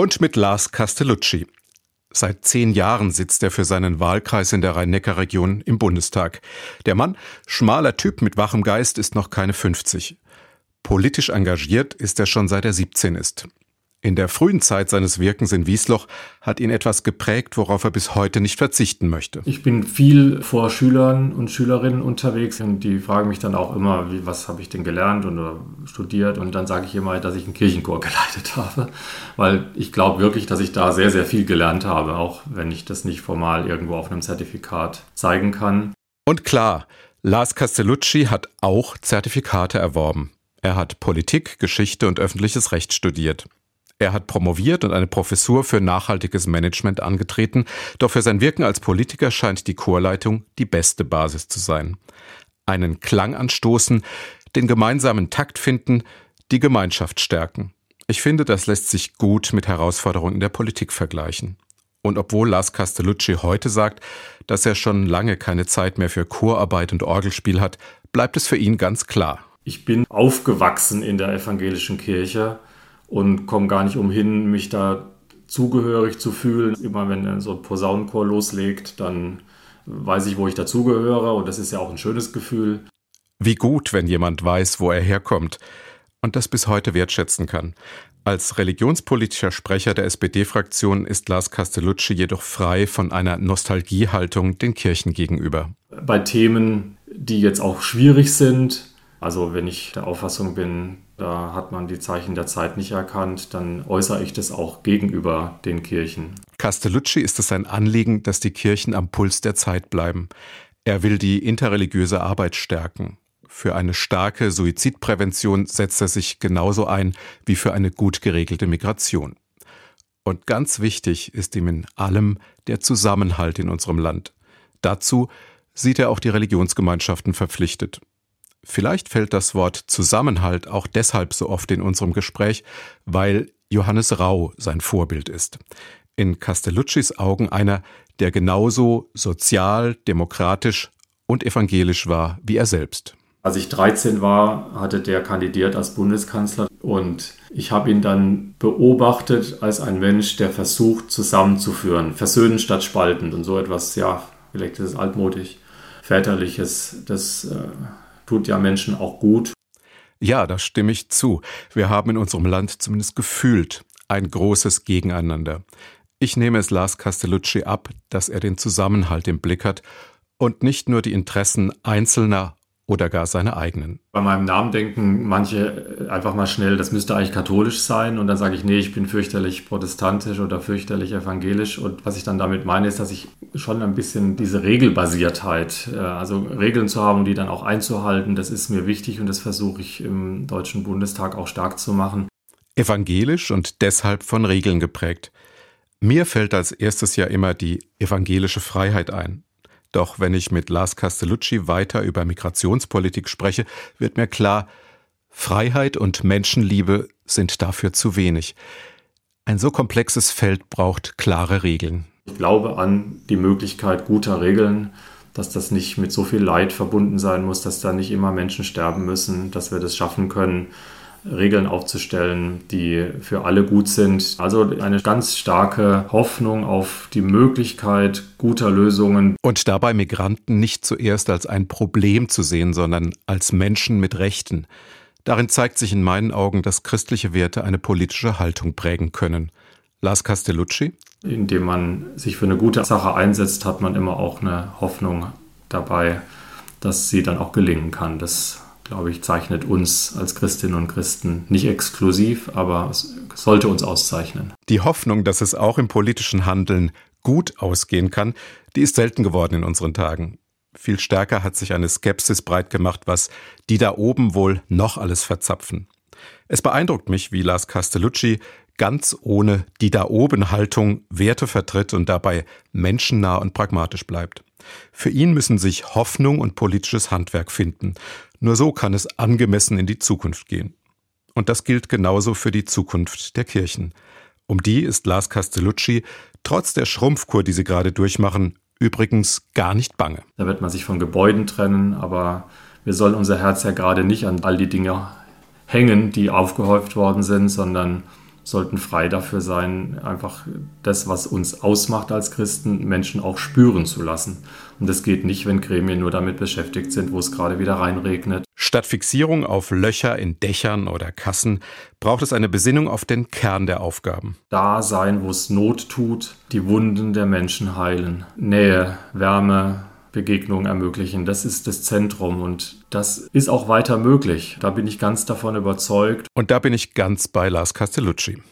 Und mit Lars Castellucci. Seit zehn Jahren sitzt er für seinen Wahlkreis in der Rhein-Neckar-Region im Bundestag. Der Mann, schmaler Typ mit wachem Geist, ist noch keine 50. Politisch engagiert ist er schon seit er 17 ist. In der frühen Zeit seines Wirkens in Wiesloch hat ihn etwas geprägt, worauf er bis heute nicht verzichten möchte. Ich bin viel vor Schülern und Schülerinnen unterwegs und die fragen mich dann auch immer, wie, was habe ich denn gelernt oder studiert und dann sage ich immer, dass ich einen Kirchenchor geleitet habe, weil ich glaube wirklich, dass ich da sehr, sehr viel gelernt habe, auch wenn ich das nicht formal irgendwo auf einem Zertifikat zeigen kann. Und klar, Lars Castellucci hat auch Zertifikate erworben. Er hat Politik, Geschichte und öffentliches Recht studiert. Er hat promoviert und eine Professur für nachhaltiges Management angetreten, doch für sein Wirken als Politiker scheint die Chorleitung die beste Basis zu sein. Einen Klang anstoßen, den gemeinsamen Takt finden, die Gemeinschaft stärken. Ich finde, das lässt sich gut mit Herausforderungen in der Politik vergleichen. Und obwohl Lars Castellucci heute sagt, dass er schon lange keine Zeit mehr für Chorarbeit und Orgelspiel hat, bleibt es für ihn ganz klar. Ich bin aufgewachsen in der evangelischen Kirche und komme gar nicht umhin, mich da zugehörig zu fühlen. Immer wenn so ein Posaunenchor loslegt, dann weiß ich, wo ich dazugehöre und das ist ja auch ein schönes Gefühl. Wie gut, wenn jemand weiß, wo er herkommt und das bis heute wertschätzen kann. Als religionspolitischer Sprecher der SPD-Fraktion ist Lars Castellucci jedoch frei von einer Nostalgiehaltung den Kirchen gegenüber. Bei Themen, die jetzt auch schwierig sind, also wenn ich der Auffassung bin, da hat man die Zeichen der Zeit nicht erkannt, dann äußere ich das auch gegenüber den Kirchen. Castellucci ist es ein Anliegen, dass die Kirchen am Puls der Zeit bleiben. Er will die interreligiöse Arbeit stärken. Für eine starke Suizidprävention setzt er sich genauso ein wie für eine gut geregelte Migration. Und ganz wichtig ist ihm in allem der Zusammenhalt in unserem Land. Dazu sieht er auch die Religionsgemeinschaften verpflichtet. Vielleicht fällt das Wort Zusammenhalt auch deshalb so oft in unserem Gespräch, weil Johannes Rau sein Vorbild ist. In Castelluccis Augen einer, der genauso sozial, demokratisch und evangelisch war wie er selbst. Als ich 13 war, hatte der kandidiert als Bundeskanzler und ich habe ihn dann beobachtet als ein Mensch, der versucht zusammenzuführen, versöhnen statt spalten und so etwas, ja, vielleicht ist es altmodisch, väterliches, das äh, tut ja Menschen auch gut. Ja, da stimme ich zu. Wir haben in unserem Land zumindest gefühlt ein großes Gegeneinander. Ich nehme es Lars Castellucci ab, dass er den Zusammenhalt im Blick hat und nicht nur die Interessen Einzelner oder gar seine eigenen. Bei meinem Namen denken manche einfach mal schnell, das müsste eigentlich katholisch sein. Und dann sage ich, nee, ich bin fürchterlich protestantisch oder fürchterlich evangelisch. Und was ich dann damit meine, ist, dass ich schon ein bisschen diese Regelbasiertheit, äh, also Regeln zu haben, die dann auch einzuhalten, das ist mir wichtig und das versuche ich im Deutschen Bundestag auch stark zu machen. Evangelisch und deshalb von Regeln geprägt. Mir fällt als erstes ja immer die evangelische Freiheit ein. Doch wenn ich mit Lars Castellucci weiter über Migrationspolitik spreche, wird mir klar, Freiheit und Menschenliebe sind dafür zu wenig. Ein so komplexes Feld braucht klare Regeln. Ich glaube an die Möglichkeit guter Regeln, dass das nicht mit so viel Leid verbunden sein muss, dass da nicht immer Menschen sterben müssen, dass wir das schaffen können, Regeln aufzustellen, die für alle gut sind. Also eine ganz starke Hoffnung auf die Möglichkeit guter Lösungen. Und dabei Migranten nicht zuerst als ein Problem zu sehen, sondern als Menschen mit Rechten. Darin zeigt sich in meinen Augen, dass christliche Werte eine politische Haltung prägen können. Lars Castellucci? Indem man sich für eine gute Sache einsetzt, hat man immer auch eine Hoffnung dabei, dass sie dann auch gelingen kann. Das glaube ich, zeichnet uns als Christinnen und Christen nicht exklusiv, aber es sollte uns auszeichnen. Die Hoffnung, dass es auch im politischen Handeln gut ausgehen kann, die ist selten geworden in unseren Tagen. Viel stärker hat sich eine Skepsis breit gemacht, was die da oben wohl noch alles verzapfen. Es beeindruckt mich, wie Lars Castellucci ganz ohne die da oben Haltung Werte vertritt und dabei menschennah und pragmatisch bleibt. Für ihn müssen sich Hoffnung und politisches Handwerk finden. Nur so kann es angemessen in die Zukunft gehen. Und das gilt genauso für die Zukunft der Kirchen. Um die ist Lars Castellucci, trotz der Schrumpfkur, die sie gerade durchmachen, übrigens gar nicht bange. Da wird man sich von Gebäuden trennen, aber wir sollen unser Herz ja gerade nicht an all die Dinge hängen, die aufgehäuft worden sind, sondern sollten frei dafür sein, einfach das, was uns ausmacht als Christen, Menschen auch spüren zu lassen. Und das geht nicht, wenn Gremien nur damit beschäftigt sind, wo es gerade wieder reinregnet. Statt Fixierung auf Löcher in Dächern oder Kassen braucht es eine Besinnung auf den Kern der Aufgaben. Da sein, wo es Not tut, die Wunden der Menschen heilen. Nähe, Wärme, Begegnungen ermöglichen. Das ist das Zentrum und das ist auch weiter möglich. Da bin ich ganz davon überzeugt. Und da bin ich ganz bei Lars Castellucci.